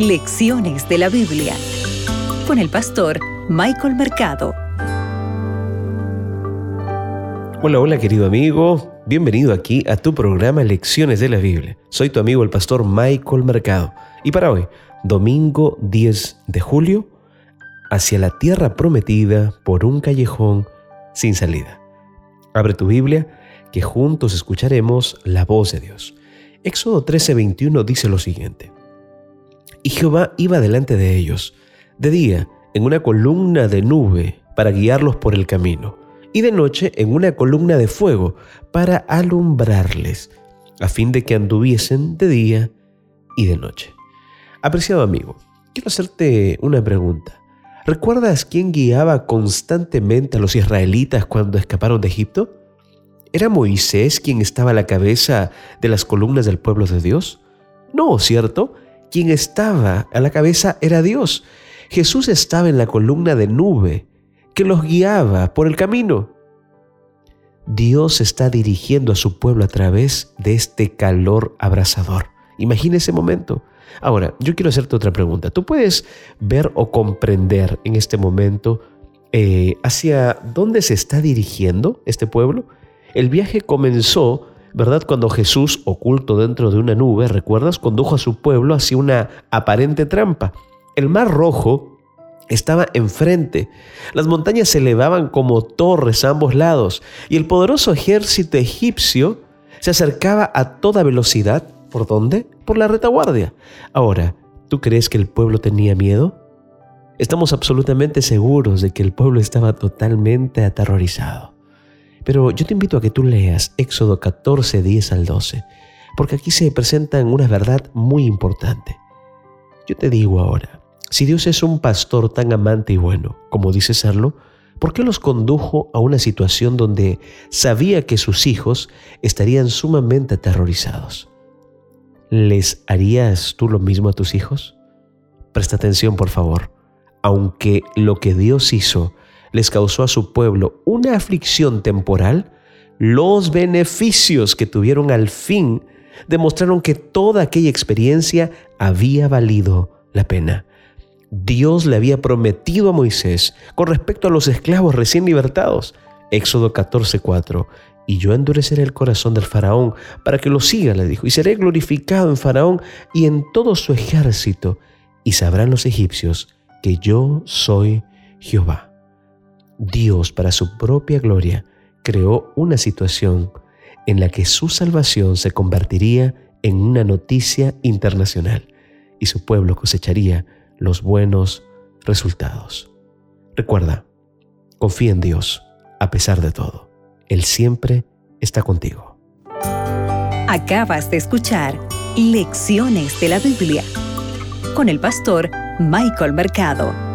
Lecciones de la Biblia con el pastor Michael Mercado. Hola, hola querido amigo, bienvenido aquí a tu programa Lecciones de la Biblia. Soy tu amigo el pastor Michael Mercado y para hoy, domingo 10 de julio, hacia la tierra prometida por un callejón sin salida. Abre tu Biblia que juntos escucharemos la voz de Dios. Éxodo 13:21 dice lo siguiente. Y Jehová iba delante de ellos, de día en una columna de nube para guiarlos por el camino, y de noche en una columna de fuego para alumbrarles, a fin de que anduviesen de día y de noche. Apreciado amigo, quiero hacerte una pregunta. ¿Recuerdas quién guiaba constantemente a los israelitas cuando escaparon de Egipto? ¿Era Moisés quien estaba a la cabeza de las columnas del pueblo de Dios? No, ¿cierto? Quien estaba a la cabeza era Dios. Jesús estaba en la columna de nube que los guiaba por el camino. Dios está dirigiendo a su pueblo a través de este calor abrasador. Imagina ese momento. Ahora, yo quiero hacerte otra pregunta. ¿Tú puedes ver o comprender en este momento eh, hacia dónde se está dirigiendo este pueblo? El viaje comenzó, ¿verdad? Cuando Jesús, oculto dentro de una nube, ¿recuerdas? Condujo a su pueblo hacia una aparente trampa. El mar rojo estaba enfrente. Las montañas se elevaban como torres a ambos lados y el poderoso ejército egipcio se acercaba a toda velocidad. ¿Por dónde? Por la retaguardia. Ahora, ¿tú crees que el pueblo tenía miedo? Estamos absolutamente seguros de que el pueblo estaba totalmente aterrorizado. Pero yo te invito a que tú leas Éxodo 14, 10 al 12, porque aquí se presenta una verdad muy importante. Yo te digo ahora, si Dios es un pastor tan amante y bueno como dice serlo, ¿por qué los condujo a una situación donde sabía que sus hijos estarían sumamente aterrorizados? ¿Les harías tú lo mismo a tus hijos? Presta atención, por favor. Aunque lo que Dios hizo les causó a su pueblo una aflicción temporal, los beneficios que tuvieron al fin demostraron que toda aquella experiencia había valido la pena. Dios le había prometido a Moisés con respecto a los esclavos recién libertados. Éxodo 14:4. Y yo endureceré el corazón del faraón para que lo siga, le dijo, y seré glorificado en faraón y en todo su ejército, y sabrán los egipcios que yo soy Jehová. Dios, para su propia gloria, creó una situación en la que su salvación se convertiría en una noticia internacional y su pueblo cosecharía los buenos resultados. Recuerda, confía en Dios a pesar de todo. Él siempre está contigo. Acabas de escuchar Lecciones de la Biblia con el pastor Michael Mercado.